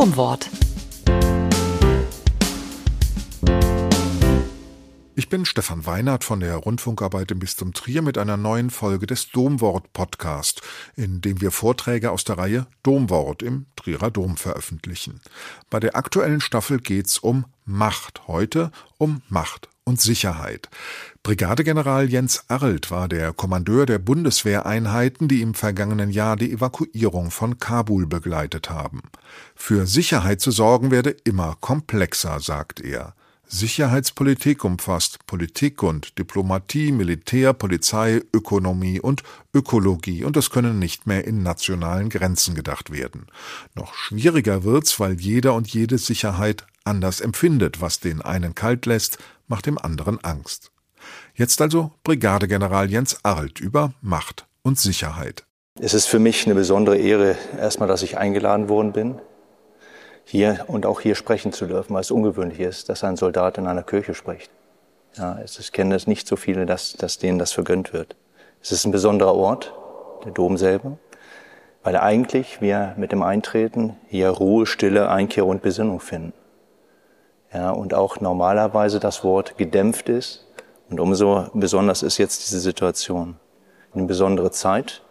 Domwort. Ich bin Stefan Weinert von der Rundfunkarbeit im Bistum Trier mit einer neuen Folge des Domwort Podcast, in dem wir Vorträge aus der Reihe Domwort im Trierer Dom veröffentlichen. Bei der aktuellen Staffel geht's um Macht, heute um Macht und Sicherheit. Brigadegeneral Jens Arlt war der Kommandeur der Bundeswehreinheiten, die im vergangenen Jahr die Evakuierung von Kabul begleitet haben. Für Sicherheit zu sorgen werde immer komplexer, sagt er. Sicherheitspolitik umfasst Politik und Diplomatie, Militär, Polizei, Ökonomie und Ökologie und es können nicht mehr in nationalen Grenzen gedacht werden. Noch schwieriger wird's, weil jeder und jede Sicherheit anders empfindet, was den einen kalt lässt, macht dem anderen Angst. Jetzt also Brigadegeneral Jens Arlt über Macht und Sicherheit. Es ist für mich eine besondere Ehre, erstmal, dass ich eingeladen worden bin hier und auch hier sprechen zu dürfen, weil es ungewöhnlich ist, dass ein Soldat in einer Kirche spricht. Ja, es kennen es nicht so viele, dass, dass denen das vergönnt wird. Es ist ein besonderer Ort, der Dom selber, weil eigentlich wir mit dem Eintreten hier Ruhe, Stille, Einkehr und Besinnung finden. Ja, und auch normalerweise das Wort gedämpft ist. Und umso besonders ist jetzt diese Situation. Eine besondere Zeit,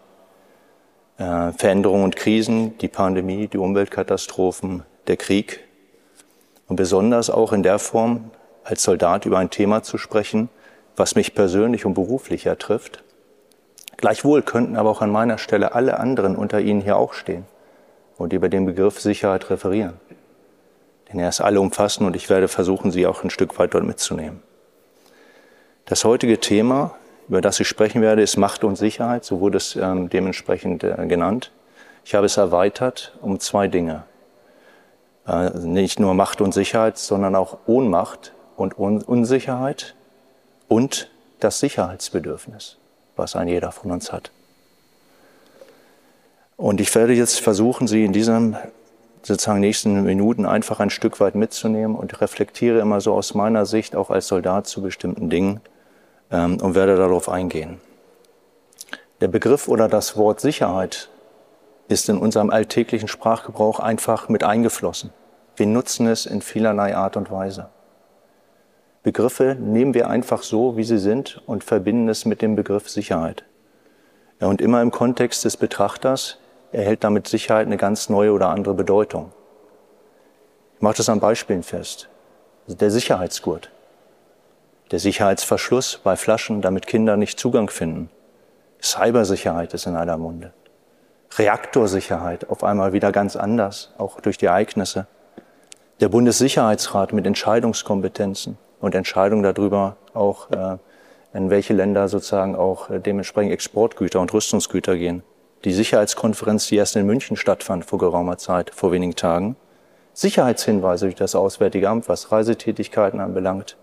äh, Veränderungen und Krisen, die Pandemie, die Umweltkatastrophen, der Krieg und besonders auch in der Form, als Soldat über ein Thema zu sprechen, was mich persönlich und beruflich ja trifft. Gleichwohl könnten aber auch an meiner Stelle alle anderen unter Ihnen hier auch stehen und über den Begriff Sicherheit referieren. Denn er ist alle umfassend und ich werde versuchen, Sie auch ein Stück weit dort mitzunehmen. Das heutige Thema, über das ich sprechen werde, ist Macht und Sicherheit, so wurde es ähm, dementsprechend äh, genannt. Ich habe es erweitert um zwei Dinge. Äh, nicht nur Macht und Sicherheit, sondern auch Ohnmacht und Unsicherheit und das Sicherheitsbedürfnis, was ein jeder von uns hat. Und ich werde jetzt versuchen, Sie in diesen sozusagen nächsten Minuten einfach ein Stück weit mitzunehmen und reflektiere immer so aus meiner Sicht auch als Soldat zu bestimmten Dingen ähm, und werde darauf eingehen. Der Begriff oder das Wort Sicherheit ist in unserem alltäglichen Sprachgebrauch einfach mit eingeflossen. Wir nutzen es in vielerlei Art und Weise. Begriffe nehmen wir einfach so, wie sie sind und verbinden es mit dem Begriff Sicherheit. Ja, und immer im Kontext des Betrachters erhält damit Sicherheit eine ganz neue oder andere Bedeutung. Ich mache das an Beispielen fest. Der Sicherheitsgurt, der Sicherheitsverschluss bei Flaschen, damit Kinder nicht Zugang finden. Cybersicherheit ist in aller Munde. Reaktorsicherheit auf einmal wieder ganz anders, auch durch die Ereignisse der Bundessicherheitsrat mit Entscheidungskompetenzen und Entscheidungen darüber auch, äh, in welche Länder sozusagen auch äh, dementsprechend Exportgüter und Rüstungsgüter gehen. Die Sicherheitskonferenz, die erst in München stattfand vor geraumer Zeit, vor wenigen Tagen. Sicherheitshinweise durch das Auswärtige Amt, was Reisetätigkeiten anbelangt.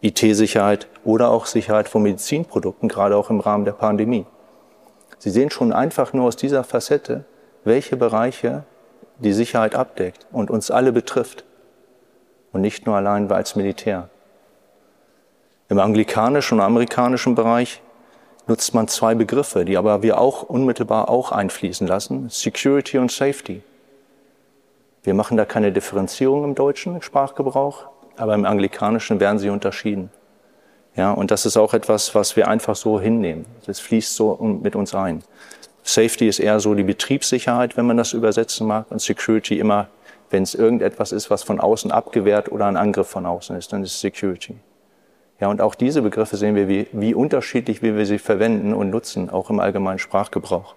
IT-Sicherheit oder auch Sicherheit von Medizinprodukten, gerade auch im Rahmen der Pandemie. Sie sehen schon einfach nur aus dieser Facette, welche Bereiche die Sicherheit abdeckt und uns alle betrifft und nicht nur allein als Militär. Im anglikanischen und amerikanischen Bereich nutzt man zwei Begriffe, die aber wir auch unmittelbar auch einfließen lassen, Security und Safety. Wir machen da keine Differenzierung im deutschen Sprachgebrauch, aber im anglikanischen werden sie unterschieden. Ja, und das ist auch etwas, was wir einfach so hinnehmen. Das fließt so mit uns ein. Safety ist eher so die Betriebssicherheit, wenn man das übersetzen mag, und Security immer, wenn es irgendetwas ist, was von außen abgewehrt oder ein Angriff von außen ist, dann ist Security. Ja, und auch diese Begriffe sehen wir, wie, wie unterschiedlich, wie wir sie verwenden und nutzen, auch im allgemeinen Sprachgebrauch.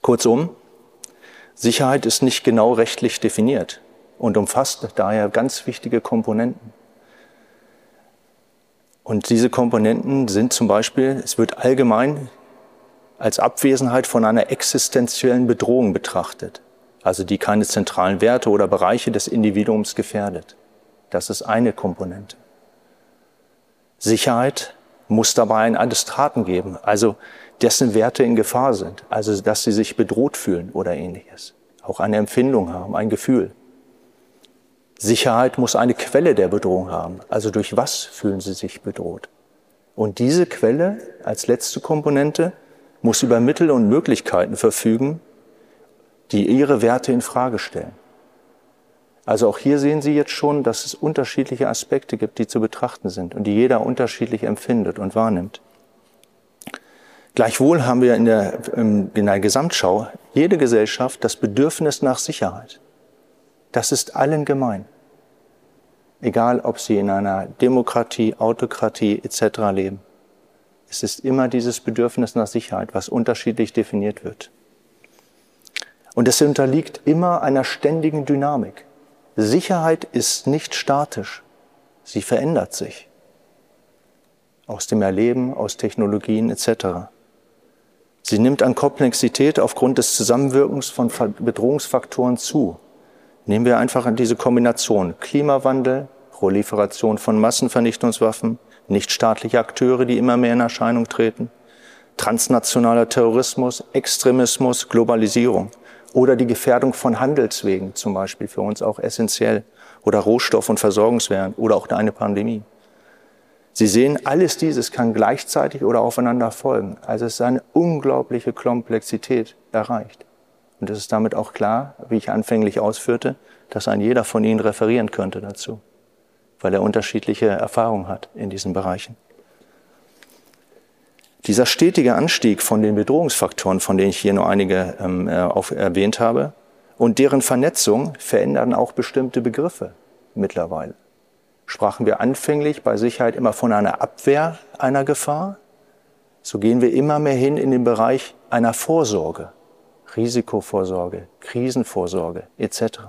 Kurzum, Sicherheit ist nicht genau rechtlich definiert und umfasst daher ganz wichtige Komponenten. Und diese Komponenten sind zum Beispiel, es wird allgemein als Abwesenheit von einer existenziellen Bedrohung betrachtet, also die keine zentralen Werte oder Bereiche des Individuums gefährdet. Das ist eine Komponente. Sicherheit muss dabei einen Adressaten geben, also dessen Werte in Gefahr sind, also dass sie sich bedroht fühlen oder ähnliches. Auch eine Empfindung haben, ein Gefühl. Sicherheit muss eine Quelle der Bedrohung haben, also durch was fühlen sie sich bedroht. Und diese Quelle als letzte Komponente muss über Mittel und Möglichkeiten verfügen, die ihre Werte in Frage stellen. Also auch hier sehen Sie jetzt schon, dass es unterschiedliche Aspekte gibt, die zu betrachten sind und die jeder unterschiedlich empfindet und wahrnimmt. Gleichwohl haben wir in der, in der Gesamtschau jede Gesellschaft das Bedürfnis nach Sicherheit. Das ist allen gemein. Egal, ob sie in einer Demokratie, Autokratie etc. leben. Es ist immer dieses Bedürfnis nach Sicherheit, was unterschiedlich definiert wird. Und es unterliegt immer einer ständigen Dynamik. Sicherheit ist nicht statisch. Sie verändert sich. Aus dem Erleben, aus Technologien etc. Sie nimmt an Komplexität aufgrund des Zusammenwirkens von Bedrohungsfaktoren zu. Nehmen wir einfach an diese Kombination Klimawandel, Proliferation von Massenvernichtungswaffen, nichtstaatliche Akteure, die immer mehr in Erscheinung treten, transnationaler Terrorismus, Extremismus, Globalisierung oder die Gefährdung von Handelswegen zum Beispiel für uns auch essentiell oder Rohstoff- und Versorgungswähren oder auch eine Pandemie. Sie sehen, alles dieses kann gleichzeitig oder aufeinander folgen. Also es ist eine unglaubliche Komplexität erreicht. Und es ist damit auch klar, wie ich anfänglich ausführte, dass ein jeder von Ihnen referieren könnte dazu weil er unterschiedliche Erfahrungen hat in diesen Bereichen. Dieser stetige Anstieg von den Bedrohungsfaktoren, von denen ich hier nur einige ähm, äh, auf, erwähnt habe, und deren Vernetzung verändern auch bestimmte Begriffe mittlerweile. Sprachen wir anfänglich bei Sicherheit immer von einer Abwehr einer Gefahr, so gehen wir immer mehr hin in den Bereich einer Vorsorge, Risikovorsorge, Krisenvorsorge etc.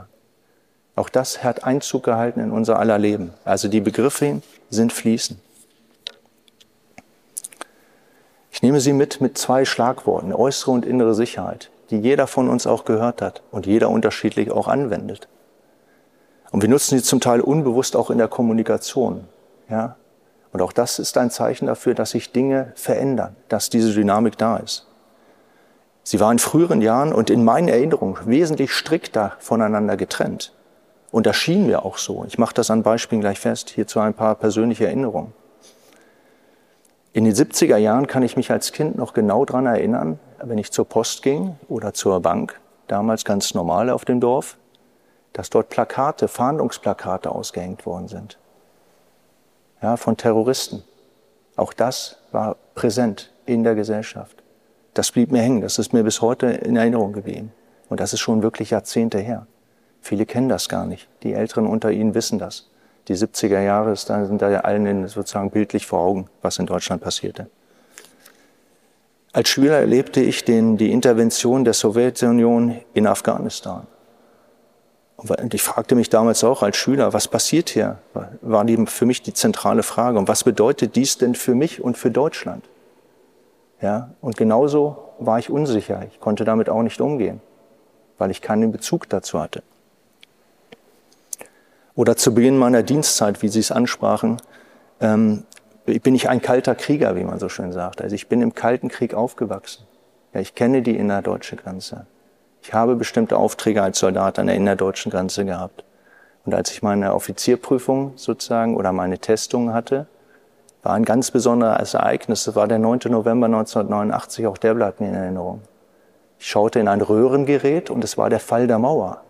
Auch das hat Einzug gehalten in unser aller Leben. Also die Begriffe sind fließend. Ich nehme sie mit mit zwei Schlagworten, äußere und innere Sicherheit, die jeder von uns auch gehört hat und jeder unterschiedlich auch anwendet. Und wir nutzen sie zum Teil unbewusst auch in der Kommunikation. Ja? Und auch das ist ein Zeichen dafür, dass sich Dinge verändern, dass diese Dynamik da ist. Sie war in früheren Jahren und in meinen Erinnerungen wesentlich strikter voneinander getrennt. Und das schien mir auch so. Ich mache das an Beispielen gleich fest. Hierzu ein paar persönliche Erinnerungen. In den 70er Jahren kann ich mich als Kind noch genau daran erinnern, wenn ich zur Post ging oder zur Bank, damals ganz normal auf dem Dorf, dass dort Plakate, Fahndungsplakate ausgehängt worden sind. Ja, von Terroristen. Auch das war präsent in der Gesellschaft. Das blieb mir hängen. Das ist mir bis heute in Erinnerung geblieben. Und das ist schon wirklich Jahrzehnte her. Viele kennen das gar nicht. Die Älteren unter Ihnen wissen das. Die 70er Jahre sind da ja allen sozusagen bildlich vor Augen, was in Deutschland passierte. Als Schüler erlebte ich den, die Intervention der Sowjetunion in Afghanistan. Und ich fragte mich damals auch als Schüler, was passiert hier? War die, für mich die zentrale Frage. Und was bedeutet dies denn für mich und für Deutschland? Ja, und genauso war ich unsicher. Ich konnte damit auch nicht umgehen, weil ich keinen Bezug dazu hatte. Oder zu Beginn meiner Dienstzeit, wie Sie es ansprachen, ähm, bin ich ein kalter Krieger, wie man so schön sagt. Also ich bin im Kalten Krieg aufgewachsen. Ja, ich kenne die innerdeutsche Grenze. Ich habe bestimmte Aufträge als Soldat an der innerdeutschen Grenze gehabt. Und als ich meine Offizierprüfung sozusagen oder meine Testung hatte, war ein ganz besonderes Ereignis. Das war der 9. November 1989, auch der bleibt mir in Erinnerung. Ich schaute in ein Röhrengerät und es war der Fall der Mauer.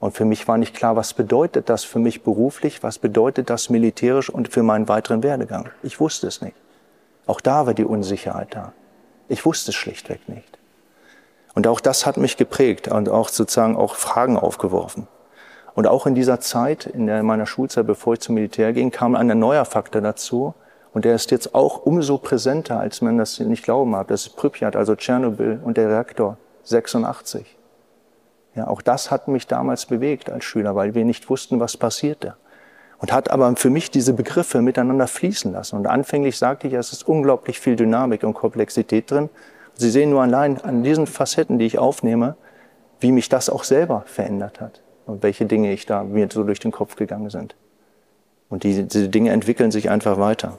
Und für mich war nicht klar, was bedeutet das für mich beruflich, was bedeutet das militärisch und für meinen weiteren Werdegang. Ich wusste es nicht. Auch da war die Unsicherheit da. Ich wusste es schlichtweg nicht. Und auch das hat mich geprägt und auch sozusagen auch Fragen aufgeworfen. Und auch in dieser Zeit, in meiner Schulzeit, bevor ich zum Militär ging, kam ein neuer Faktor dazu. Und der ist jetzt auch umso präsenter, als man das nicht glauben mag. Das ist Pripyat, also Tschernobyl und der Reaktor 86. Ja, auch das hat mich damals bewegt als Schüler, weil wir nicht wussten, was passierte. Und hat aber für mich diese Begriffe miteinander fließen lassen. Und anfänglich sagte ich, es ist unglaublich viel Dynamik und Komplexität drin. Sie sehen nur allein an diesen Facetten, die ich aufnehme, wie mich das auch selber verändert hat und welche Dinge ich da mir so durch den Kopf gegangen sind. Und diese, diese Dinge entwickeln sich einfach weiter.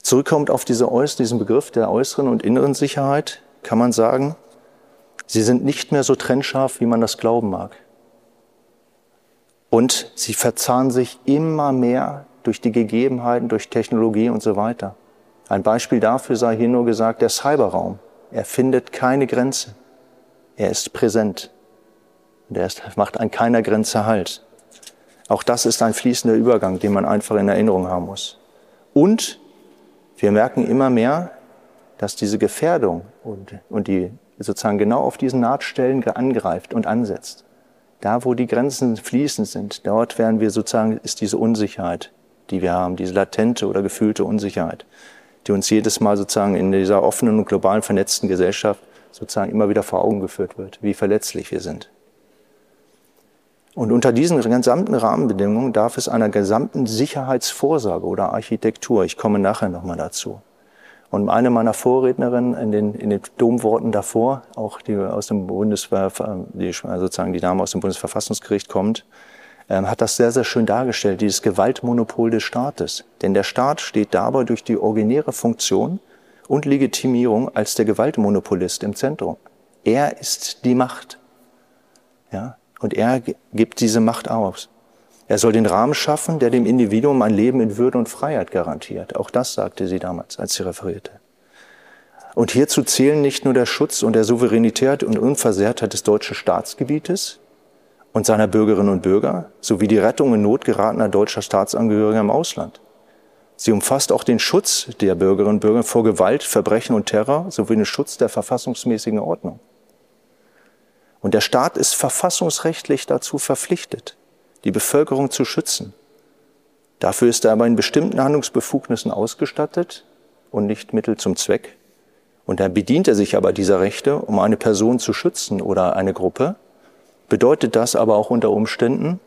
Zurückkommt auf diese, diesen Begriff der äußeren und inneren Sicherheit, kann man sagen, Sie sind nicht mehr so trennscharf, wie man das glauben mag. Und sie verzahnen sich immer mehr durch die Gegebenheiten, durch Technologie und so weiter. Ein Beispiel dafür sei hier nur gesagt, der Cyberraum. Er findet keine Grenze. Er ist präsent. Und er ist, macht an keiner Grenze Halt. Auch das ist ein fließender Übergang, den man einfach in Erinnerung haben muss. Und wir merken immer mehr, dass diese Gefährdung und, und die sozusagen genau auf diesen Nahtstellen angreift und ansetzt. Da, wo die Grenzen fließend sind, dort werden wir sozusagen, ist diese Unsicherheit, die wir haben, diese latente oder gefühlte Unsicherheit, die uns jedes Mal sozusagen in dieser offenen und global vernetzten Gesellschaft sozusagen immer wieder vor Augen geführt wird, wie verletzlich wir sind. Und unter diesen gesamten Rahmenbedingungen darf es einer gesamten Sicherheitsvorsorge oder Architektur, ich komme nachher nochmal dazu. Und eine meiner Vorrednerinnen in den, in den Domworten davor, auch die aus dem Bundesver, die, sozusagen die Dame aus dem Bundesverfassungsgericht kommt, ähm, hat das sehr, sehr schön dargestellt, dieses Gewaltmonopol des Staates. Denn der Staat steht dabei durch die originäre Funktion und Legitimierung als der Gewaltmonopolist im Zentrum. Er ist die Macht. Ja? Und er gibt diese Macht aus. Er soll den Rahmen schaffen, der dem Individuum ein Leben in Würde und Freiheit garantiert. Auch das sagte sie damals, als sie referierte. Und hierzu zählen nicht nur der Schutz und der Souveränität und Unversehrtheit des deutschen Staatsgebietes und seiner Bürgerinnen und Bürger sowie die Rettung in Not geratener deutscher Staatsangehöriger im Ausland. Sie umfasst auch den Schutz der Bürgerinnen und Bürger vor Gewalt, Verbrechen und Terror sowie den Schutz der verfassungsmäßigen Ordnung. Und der Staat ist verfassungsrechtlich dazu verpflichtet, die Bevölkerung zu schützen. Dafür ist er aber in bestimmten Handlungsbefugnissen ausgestattet und nicht Mittel zum Zweck. Und dann bedient er sich aber dieser Rechte, um eine Person zu schützen oder eine Gruppe, bedeutet das aber auch unter Umständen,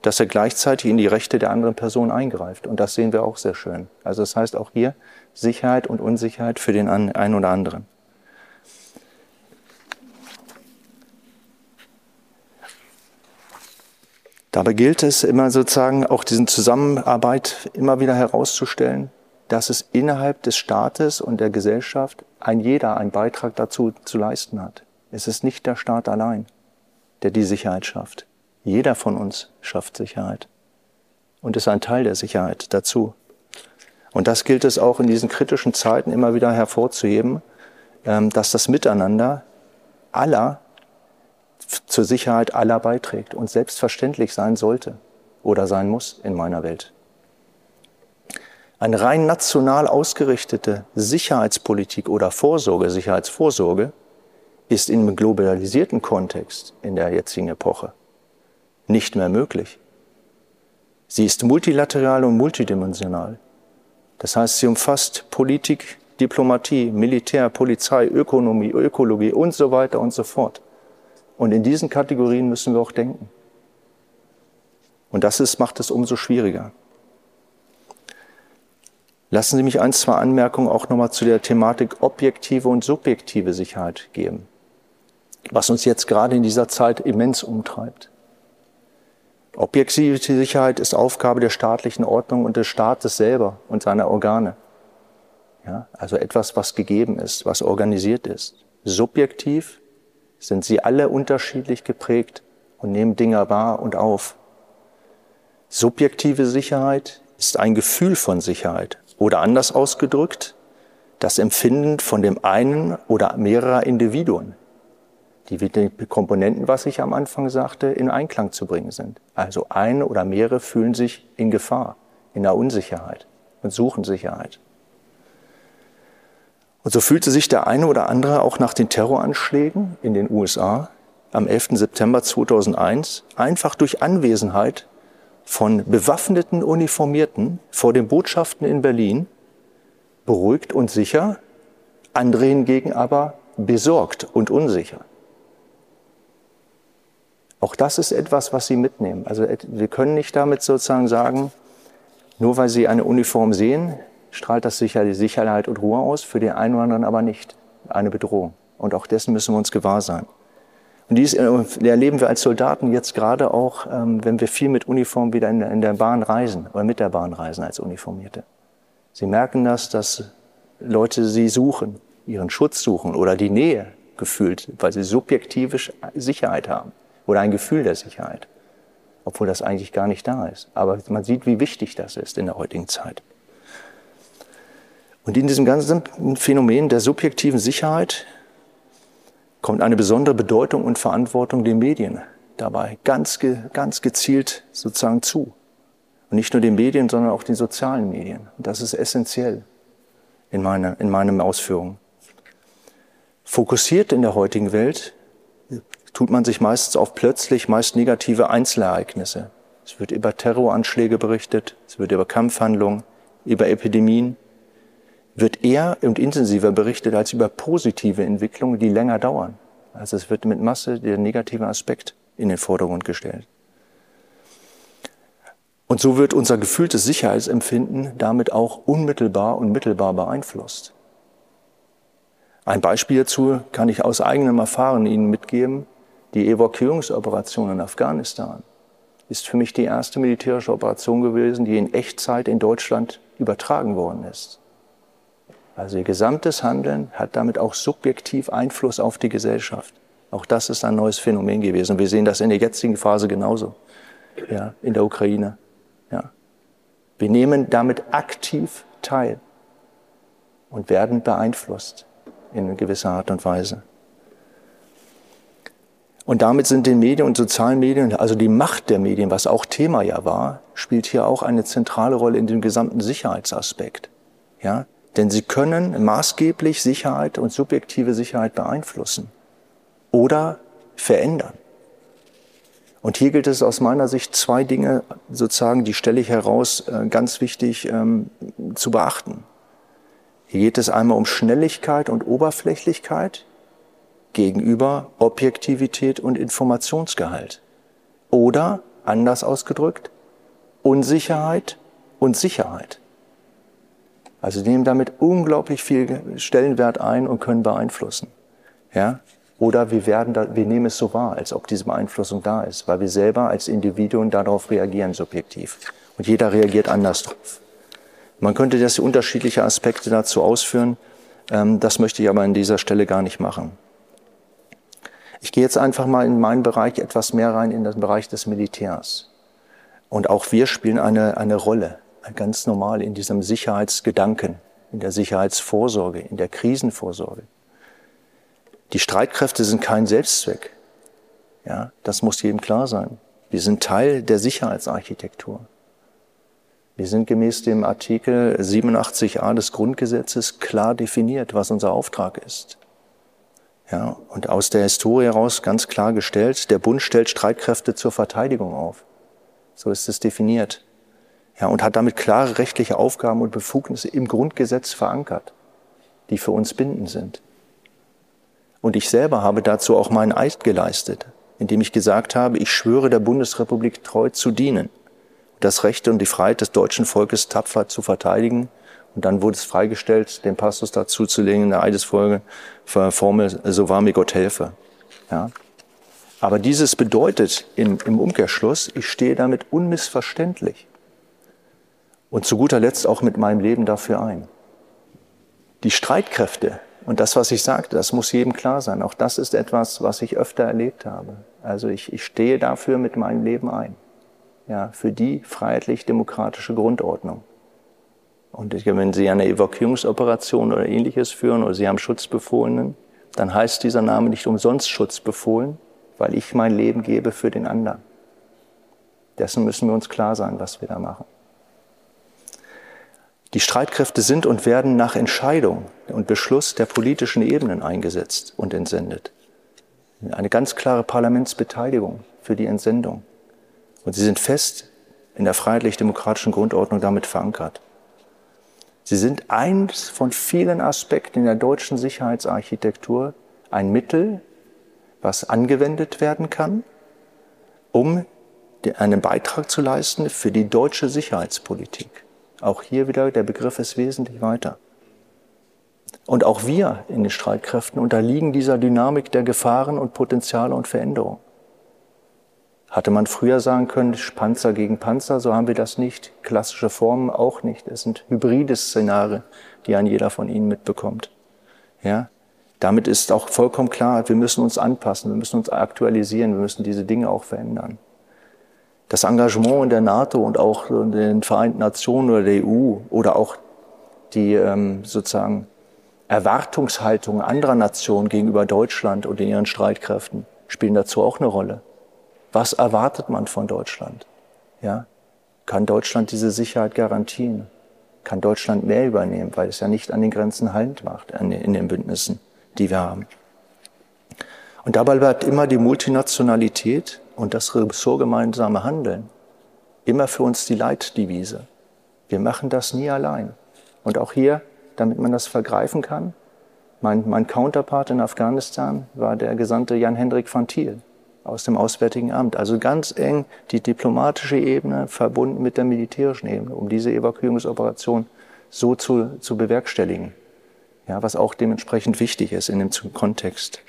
dass er gleichzeitig in die Rechte der anderen Person eingreift. Und das sehen wir auch sehr schön. Also das heißt auch hier Sicherheit und Unsicherheit für den einen oder anderen. Dabei gilt es immer sozusagen auch diesen Zusammenarbeit immer wieder herauszustellen, dass es innerhalb des Staates und der Gesellschaft ein jeder einen Beitrag dazu zu leisten hat. Es ist nicht der Staat allein, der die Sicherheit schafft. Jeder von uns schafft Sicherheit und ist ein Teil der Sicherheit dazu. Und das gilt es auch in diesen kritischen Zeiten immer wieder hervorzuheben, ähm, dass das Miteinander aller zur Sicherheit aller beiträgt und selbstverständlich sein sollte oder sein muss in meiner Welt. Eine rein national ausgerichtete Sicherheitspolitik oder Vorsorge, Sicherheitsvorsorge, ist im globalisierten Kontext in der jetzigen Epoche nicht mehr möglich. Sie ist multilateral und multidimensional. Das heißt, sie umfasst Politik, Diplomatie, Militär, Polizei, Ökonomie, Ökologie und so weiter und so fort. Und in diesen Kategorien müssen wir auch denken. Und das ist, macht es umso schwieriger. Lassen Sie mich ein, zwei Anmerkungen auch nochmal zu der Thematik objektive und subjektive Sicherheit geben, was uns jetzt gerade in dieser Zeit immens umtreibt. Objektive Sicherheit ist Aufgabe der staatlichen Ordnung und des Staates selber und seiner Organe. Ja, also etwas, was gegeben ist, was organisiert ist. Subjektiv sind sie alle unterschiedlich geprägt und nehmen Dinge wahr und auf. Subjektive Sicherheit ist ein Gefühl von Sicherheit oder anders ausgedrückt, das Empfinden von dem einen oder mehrerer Individuen, die mit den Komponenten, was ich am Anfang sagte, in Einklang zu bringen sind. Also ein oder mehrere fühlen sich in Gefahr, in der Unsicherheit und suchen Sicherheit. Und so fühlte sich der eine oder andere auch nach den Terroranschlägen in den USA am 11. September 2001 einfach durch Anwesenheit von bewaffneten Uniformierten vor den Botschaften in Berlin beruhigt und sicher, andere hingegen aber besorgt und unsicher. Auch das ist etwas, was Sie mitnehmen. Also wir können nicht damit sozusagen sagen, nur weil Sie eine Uniform sehen, strahlt das sicher die Sicherheit und Ruhe aus, für den einen oder anderen aber nicht eine Bedrohung. Und auch dessen müssen wir uns gewahr sein. Und dies äh, erleben wir als Soldaten jetzt gerade auch, ähm, wenn wir viel mit Uniform wieder in der Bahn reisen oder mit der Bahn reisen als Uniformierte. Sie merken das, dass Leute sie suchen, ihren Schutz suchen oder die Nähe gefühlt, weil sie subjektive Sicherheit haben oder ein Gefühl der Sicherheit, obwohl das eigentlich gar nicht da ist. Aber man sieht, wie wichtig das ist in der heutigen Zeit. Und in diesem ganzen Phänomen der subjektiven Sicherheit kommt eine besondere Bedeutung und Verantwortung den Medien dabei ganz, ganz gezielt sozusagen zu. Und nicht nur den Medien, sondern auch den sozialen Medien. Und das ist essentiell in, meine, in meinen Ausführungen. Fokussiert in der heutigen Welt tut man sich meistens auf plötzlich meist negative Einzelereignisse. Es wird über Terroranschläge berichtet, es wird über Kampfhandlungen, über Epidemien, wird eher und intensiver berichtet als über positive Entwicklungen, die länger dauern. Also es wird mit Masse der negative Aspekt in den Vordergrund gestellt. Und so wird unser gefühltes Sicherheitsempfinden damit auch unmittelbar und mittelbar beeinflusst. Ein Beispiel dazu kann ich aus eigenem Erfahren Ihnen mitgeben. Die Evakuierungsoperation in Afghanistan ist für mich die erste militärische Operation gewesen, die in Echtzeit in Deutschland übertragen worden ist. Also ihr gesamtes Handeln hat damit auch subjektiv Einfluss auf die Gesellschaft. Auch das ist ein neues Phänomen gewesen. Wir sehen das in der jetzigen Phase genauso. Ja, in der Ukraine. Ja. Wir nehmen damit aktiv teil und werden beeinflusst in gewisser Art und Weise. Und damit sind den Medien und sozialen Medien, also die Macht der Medien, was auch Thema ja war, spielt hier auch eine zentrale Rolle in dem gesamten Sicherheitsaspekt. Ja, denn sie können maßgeblich Sicherheit und subjektive Sicherheit beeinflussen oder verändern. Und hier gilt es aus meiner Sicht zwei Dinge sozusagen, die stelle ich heraus, äh, ganz wichtig ähm, zu beachten. Hier geht es einmal um Schnelligkeit und Oberflächlichkeit gegenüber Objektivität und Informationsgehalt. Oder, anders ausgedrückt, Unsicherheit und Sicherheit. Also nehmen damit unglaublich viel Stellenwert ein und können beeinflussen. Ja? Oder wir werden da, wir nehmen es so wahr, als ob diese Beeinflussung da ist, weil wir selber als Individuen darauf reagieren subjektiv. Und jeder reagiert anders drauf. Man könnte das unterschiedliche Aspekte dazu ausführen. Ähm, das möchte ich aber an dieser Stelle gar nicht machen. Ich gehe jetzt einfach mal in meinen Bereich etwas mehr rein, in den Bereich des Militärs. Und auch wir spielen eine, eine Rolle ganz normal in diesem Sicherheitsgedanken, in der Sicherheitsvorsorge, in der Krisenvorsorge. Die Streitkräfte sind kein Selbstzweck. Ja, das muss jedem klar sein. Wir sind Teil der Sicherheitsarchitektur. Wir sind gemäß dem Artikel 87a des Grundgesetzes klar definiert, was unser Auftrag ist. Ja, und aus der Historie heraus ganz klar gestellt, der Bund stellt Streitkräfte zur Verteidigung auf. So ist es definiert ja, und hat damit klare rechtliche Aufgaben und Befugnisse im Grundgesetz verankert, die für uns bindend sind. Und ich selber habe dazu auch meinen Eid geleistet, indem ich gesagt habe, ich schwöre der Bundesrepublik treu zu dienen, das Recht und die Freiheit des deutschen Volkes tapfer zu verteidigen. Und dann wurde es freigestellt, den Passus dazu zu legen in der Eidesfolge, Formel, so wahr mir Gott helfe. Ja. Aber dieses bedeutet im, im Umkehrschluss, ich stehe damit unmissverständlich und zu guter Letzt auch mit meinem Leben dafür ein. Die Streitkräfte und das, was ich sagte, das muss jedem klar sein. Auch das ist etwas, was ich öfter erlebt habe. Also ich, ich stehe dafür mit meinem Leben ein. Ja, für die freiheitlich-demokratische Grundordnung. Und wenn Sie eine Evakuierungsoperation oder ähnliches führen oder Sie haben Schutzbefohlenen, dann heißt dieser Name nicht umsonst Schutzbefohlen, weil ich mein Leben gebe für den anderen. Dessen müssen wir uns klar sein, was wir da machen. Die Streitkräfte sind und werden nach Entscheidung und Beschluss der politischen Ebenen eingesetzt und entsendet. Eine ganz klare Parlamentsbeteiligung für die Entsendung. Und sie sind fest in der freiheitlich-demokratischen Grundordnung damit verankert. Sie sind eins von vielen Aspekten in der deutschen Sicherheitsarchitektur, ein Mittel, was angewendet werden kann, um einen Beitrag zu leisten für die deutsche Sicherheitspolitik. Auch hier wieder, der Begriff ist wesentlich weiter. Und auch wir in den Streitkräften unterliegen dieser Dynamik der Gefahren und Potenziale und Veränderungen. Hatte man früher sagen können, Panzer gegen Panzer, so haben wir das nicht. Klassische Formen auch nicht. Es sind hybride Szenarien, die ein jeder von Ihnen mitbekommt. Ja? Damit ist auch vollkommen klar, wir müssen uns anpassen, wir müssen uns aktualisieren, wir müssen diese Dinge auch verändern das Engagement in der NATO und auch in den Vereinten Nationen oder der EU oder auch die ähm, sozusagen Erwartungshaltungen anderer Nationen gegenüber Deutschland und ihren Streitkräften spielen dazu auch eine Rolle. Was erwartet man von Deutschland? Ja? Kann Deutschland diese Sicherheit garantieren? Kann Deutschland mehr übernehmen, weil es ja nicht an den Grenzen Halt macht, in den Bündnissen, die wir haben? Und dabei bleibt immer die Multinationalität und das ressortgemeinsame Handeln immer für uns die Leitdevise. Wir machen das nie allein. Und auch hier, damit man das vergreifen kann, mein, mein Counterpart in Afghanistan war der Gesandte Jan-Hendrik van Thiel aus dem Auswärtigen Amt. Also ganz eng die diplomatische Ebene verbunden mit der militärischen Ebene, um diese Evakuierungsoperation so zu, zu bewerkstelligen. Ja, was auch dementsprechend wichtig ist in dem Kontext.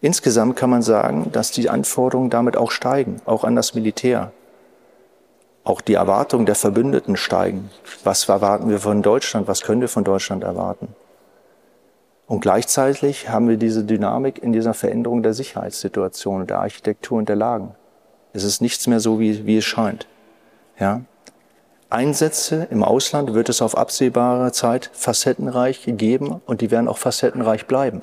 Insgesamt kann man sagen, dass die Anforderungen damit auch steigen, auch an das Militär. Auch die Erwartungen der Verbündeten steigen. Was erwarten wir von Deutschland? Was können wir von Deutschland erwarten? Und gleichzeitig haben wir diese Dynamik in dieser Veränderung der Sicherheitssituation, der Architektur und der Lagen. Es ist nichts mehr so, wie, wie es scheint. Ja? Einsätze im Ausland wird es auf absehbare Zeit facettenreich geben und die werden auch facettenreich bleiben.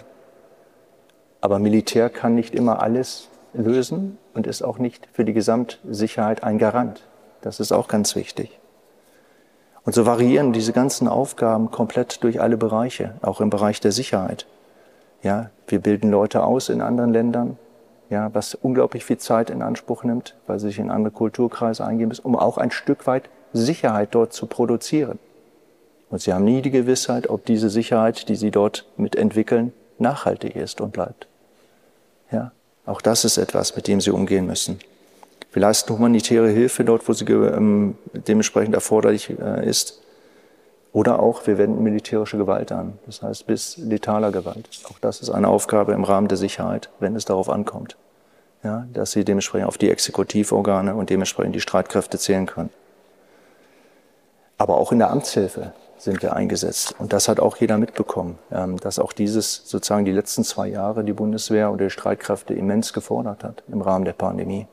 Aber Militär kann nicht immer alles lösen und ist auch nicht für die Gesamtsicherheit ein Garant. Das ist auch ganz wichtig. Und so variieren diese ganzen Aufgaben komplett durch alle Bereiche, auch im Bereich der Sicherheit. Ja, wir bilden Leute aus in anderen Ländern, ja, was unglaublich viel Zeit in Anspruch nimmt, weil sie sich in andere Kulturkreise eingeben müssen, um auch ein Stück weit Sicherheit dort zu produzieren. Und sie haben nie die Gewissheit, ob diese Sicherheit, die sie dort mitentwickeln, nachhaltig ist und bleibt. Ja, auch das ist etwas, mit dem sie umgehen müssen. Wir leisten humanitäre Hilfe dort, wo sie ähm, dementsprechend erforderlich äh, ist. Oder auch, wir wenden militärische Gewalt an. Das heißt, bis letaler Gewalt. Auch das ist eine Aufgabe im Rahmen der Sicherheit, wenn es darauf ankommt. Ja, dass sie dementsprechend auf die Exekutivorgane und dementsprechend die Streitkräfte zählen können. Aber auch in der Amtshilfe sind wir eingesetzt. Und das hat auch jeder mitbekommen, ähm, dass auch dieses sozusagen die letzten zwei Jahre die Bundeswehr oder die Streitkräfte immens gefordert hat im Rahmen der Pandemie.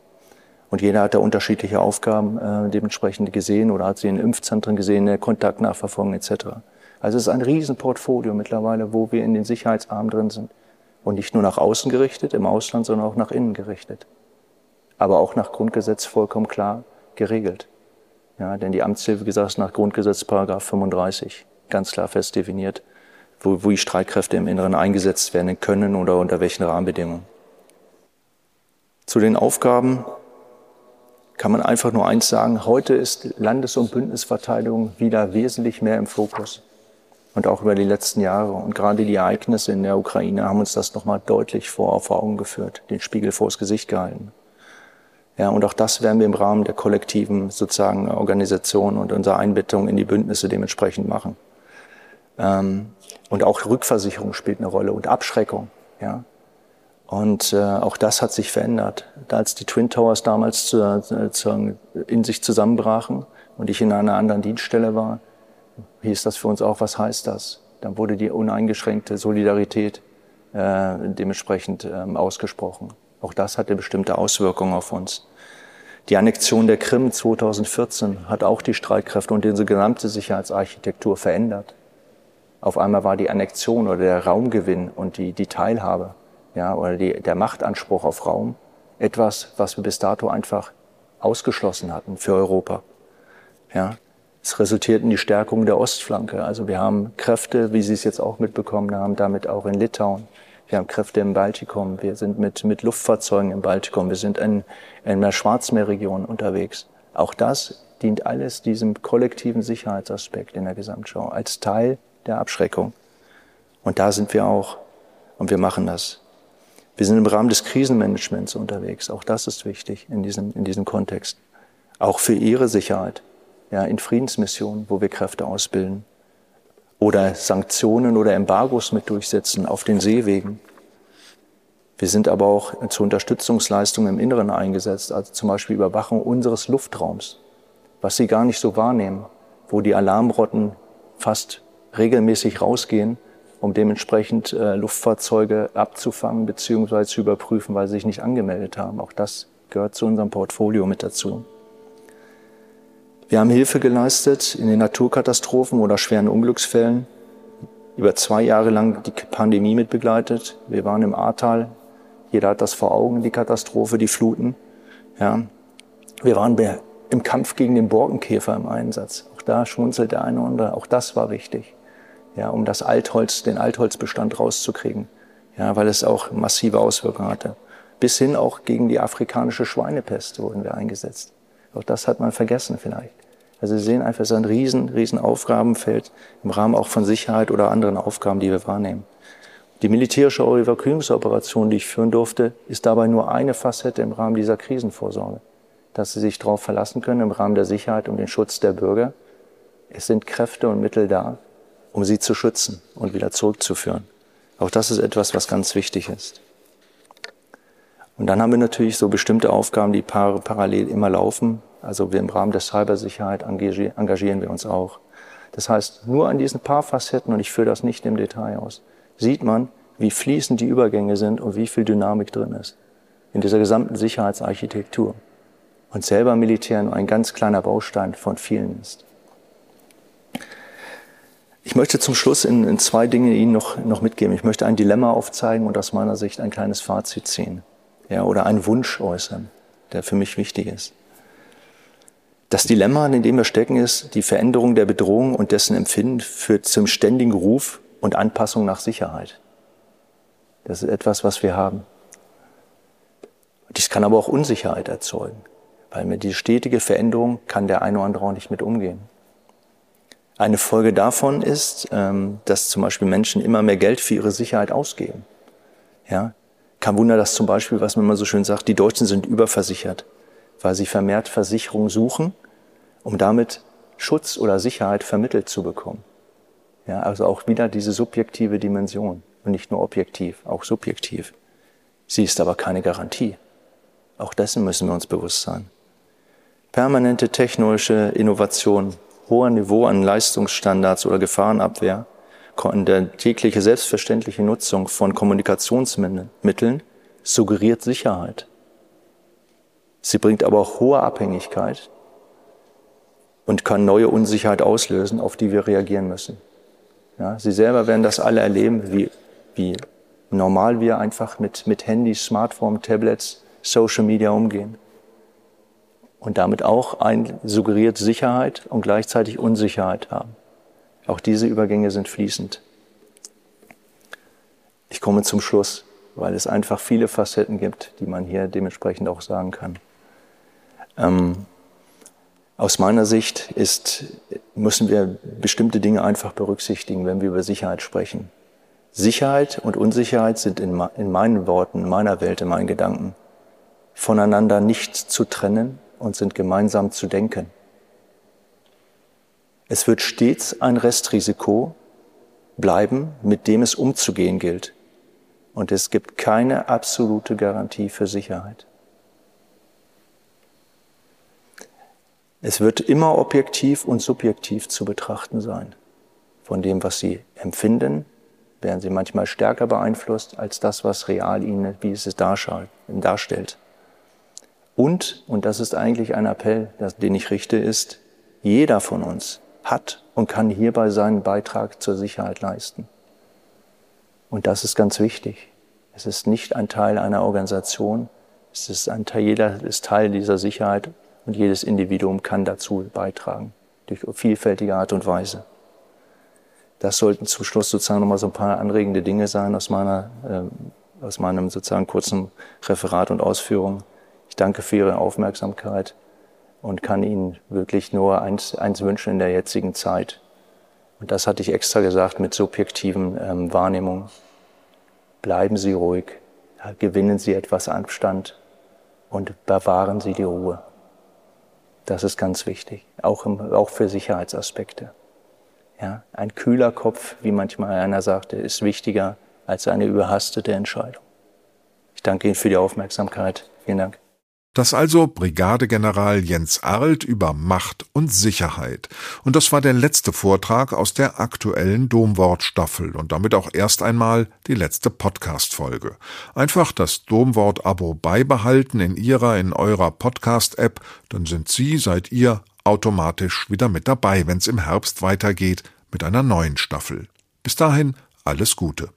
Und jeder hat da unterschiedliche Aufgaben äh, dementsprechend gesehen oder hat sie in Impfzentren gesehen, in der Kontaktnachverfolgung etc. Also es ist ein Riesenportfolio mittlerweile, wo wir in den Sicherheitsarmen drin sind. Und nicht nur nach außen gerichtet, im Ausland, sondern auch nach innen gerichtet. Aber auch nach Grundgesetz vollkommen klar geregelt. Ja, denn die Amtshilfe, gesagt, ist nach Grundgesetz Paragraph 35 ganz klar fest definiert, wo, wo die Streitkräfte im Inneren eingesetzt werden können oder unter welchen Rahmenbedingungen. Zu den Aufgaben kann man einfach nur eins sagen, heute ist Landes- und Bündnisverteidigung wieder wesentlich mehr im Fokus. Und auch über die letzten Jahre. Und gerade die Ereignisse in der Ukraine haben uns das nochmal deutlich vor, vor Augen geführt, den Spiegel vors Gesicht gehalten. Ja, und auch das werden wir im Rahmen der kollektiven sozusagen Organisation und unserer Einbettung in die Bündnisse dementsprechend machen. Ähm, und auch Rückversicherung spielt eine Rolle und Abschreckung. Ja. Und äh, auch das hat sich verändert. Als die Twin Towers damals zu, zu, in sich zusammenbrachen und ich in einer anderen Dienststelle war, hieß das für uns auch, was heißt das? Dann wurde die uneingeschränkte Solidarität äh, dementsprechend ähm, ausgesprochen. Auch das hatte bestimmte Auswirkungen auf uns. Die Annexion der Krim 2014 hat auch die Streitkräfte und diese gesamte Sicherheitsarchitektur verändert. Auf einmal war die Annexion oder der Raumgewinn und die, die Teilhabe ja, oder die, der Machtanspruch auf Raum etwas, was wir bis dato einfach ausgeschlossen hatten für Europa. Ja, es resultiert in die Stärkung der Ostflanke. Also wir haben Kräfte, wie Sie es jetzt auch mitbekommen haben, damit auch in Litauen, wir haben Kräfte im Baltikum. Wir sind mit, mit Luftfahrzeugen im Baltikum. Wir sind in, in der Schwarzmeerregion unterwegs. Auch das dient alles diesem kollektiven Sicherheitsaspekt in der Gesamtschau als Teil der Abschreckung. Und da sind wir auch. Und wir machen das. Wir sind im Rahmen des Krisenmanagements unterwegs. Auch das ist wichtig in diesem, in diesem Kontext. Auch für Ihre Sicherheit. Ja, in Friedensmissionen, wo wir Kräfte ausbilden oder Sanktionen oder Embargos mit durchsetzen auf den Seewegen. Wir sind aber auch zur Unterstützungsleistung im Inneren eingesetzt, also zum Beispiel Überwachung unseres Luftraums, was Sie gar nicht so wahrnehmen, wo die Alarmrotten fast regelmäßig rausgehen, um dementsprechend äh, Luftfahrzeuge abzufangen bzw. zu überprüfen, weil sie sich nicht angemeldet haben. Auch das gehört zu unserem Portfolio mit dazu. Wir haben Hilfe geleistet in den Naturkatastrophen oder schweren Unglücksfällen. über zwei Jahre lang die Pandemie mitbegleitet. Wir waren im Ahrtal. Jeder hat das vor Augen, die Katastrophe, die Fluten. Ja. Wir waren im Kampf gegen den Borkenkäfer im Einsatz. Auch da schmunzelt der eine oder andere. Auch das war wichtig. Ja, um das Altholz, den Altholzbestand rauszukriegen. Ja, weil es auch massive Auswirkungen hatte. Bis hin auch gegen die afrikanische Schweinepest wurden wir eingesetzt. Auch das hat man vergessen vielleicht. Also Sie sehen einfach, es ist ein riesen, riesen Aufgabenfeld im Rahmen auch von Sicherheit oder anderen Aufgaben, die wir wahrnehmen. Die militärische Evakuierungsoperation, die ich führen durfte, ist dabei nur eine Facette im Rahmen dieser Krisenvorsorge. Dass Sie sich darauf verlassen können im Rahmen der Sicherheit und den Schutz der Bürger. Es sind Kräfte und Mittel da, um sie zu schützen und wieder zurückzuführen. Auch das ist etwas, was ganz wichtig ist. Und dann haben wir natürlich so bestimmte Aufgaben, die parallel immer laufen. Also wir im Rahmen der Cybersicherheit engagieren wir uns auch. Das heißt, nur an diesen paar Facetten, und ich führe das nicht im Detail aus, sieht man, wie fließend die Übergänge sind und wie viel Dynamik drin ist in dieser gesamten Sicherheitsarchitektur. Und selber Militär nur ein ganz kleiner Baustein von vielen ist. Ich möchte zum Schluss in, in zwei Dinge Ihnen noch, noch mitgeben. Ich möchte ein Dilemma aufzeigen und aus meiner Sicht ein kleines Fazit ziehen. Ja, oder einen Wunsch äußern, der für mich wichtig ist. Das Dilemma, in dem wir stecken, ist, die Veränderung der Bedrohung und dessen Empfinden führt zum ständigen Ruf und Anpassung nach Sicherheit. Das ist etwas, was wir haben. Dies kann aber auch Unsicherheit erzeugen, weil mit die stetige Veränderung kann der eine oder andere auch nicht mit umgehen. Eine Folge davon ist, ähm, dass zum Beispiel Menschen immer mehr Geld für ihre Sicherheit ausgeben. Ja, kein Wunder, dass zum Beispiel, was man immer so schön sagt, die Deutschen sind überversichert, weil sie vermehrt Versicherung suchen um damit Schutz oder Sicherheit vermittelt zu bekommen. Ja, also auch wieder diese subjektive Dimension und nicht nur objektiv, auch subjektiv. Sie ist aber keine Garantie. Auch dessen müssen wir uns bewusst sein. Permanente technologische Innovation, hoher Niveau an Leistungsstandards oder Gefahrenabwehr, der tägliche selbstverständliche Nutzung von Kommunikationsmitteln suggeriert Sicherheit. Sie bringt aber auch hohe Abhängigkeit und kann neue Unsicherheit auslösen, auf die wir reagieren müssen. Ja, Sie selber werden das alle erleben, wie, wie normal wir einfach mit, mit Handys, Smartphones, Tablets, Social Media umgehen. Und damit auch ein suggeriert Sicherheit und gleichzeitig Unsicherheit haben. Auch diese Übergänge sind fließend. Ich komme zum Schluss, weil es einfach viele Facetten gibt, die man hier dementsprechend auch sagen kann. Ähm, aus meiner Sicht ist, müssen wir bestimmte Dinge einfach berücksichtigen, wenn wir über Sicherheit sprechen. Sicherheit und Unsicherheit sind in, in meinen Worten, in meiner Welt, in meinen Gedanken voneinander nicht zu trennen und sind gemeinsam zu denken. Es wird stets ein Restrisiko bleiben, mit dem es umzugehen gilt. Und es gibt keine absolute Garantie für Sicherheit. Es wird immer objektiv und subjektiv zu betrachten sein. Von dem, was Sie empfinden, werden Sie manchmal stärker beeinflusst als das, was real Ihnen, wie es es darstellt. Und, und das ist eigentlich ein Appell, den ich richte, ist, jeder von uns hat und kann hierbei seinen Beitrag zur Sicherheit leisten. Und das ist ganz wichtig. Es ist nicht ein Teil einer Organisation, es ist ein Teil, jeder ist Teil dieser Sicherheit und jedes Individuum kann dazu beitragen, durch vielfältige Art und Weise. Das sollten zum Schluss sozusagen nochmal so ein paar anregende Dinge sein aus meiner, äh, aus meinem sozusagen kurzen Referat und Ausführung. Ich danke für Ihre Aufmerksamkeit und kann Ihnen wirklich nur eins, eins wünschen in der jetzigen Zeit. Und das hatte ich extra gesagt mit subjektiven ähm, Wahrnehmungen. Bleiben Sie ruhig, gewinnen Sie etwas Anstand und bewahren Sie die Ruhe. Das ist ganz wichtig, auch, im, auch für Sicherheitsaspekte. Ja, ein kühler Kopf, wie manchmal einer sagte, ist wichtiger als eine überhastete Entscheidung. Ich danke Ihnen für die Aufmerksamkeit. Vielen Dank. Das also Brigadegeneral Jens Arlt über Macht und Sicherheit. Und das war der letzte Vortrag aus der aktuellen Domwort-Staffel und damit auch erst einmal die letzte Podcast-Folge. Einfach das Domwort-Abo beibehalten in Ihrer, in eurer Podcast-App, dann sind Sie, seid ihr automatisch wieder mit dabei, wenn es im Herbst weitergeht mit einer neuen Staffel. Bis dahin alles Gute.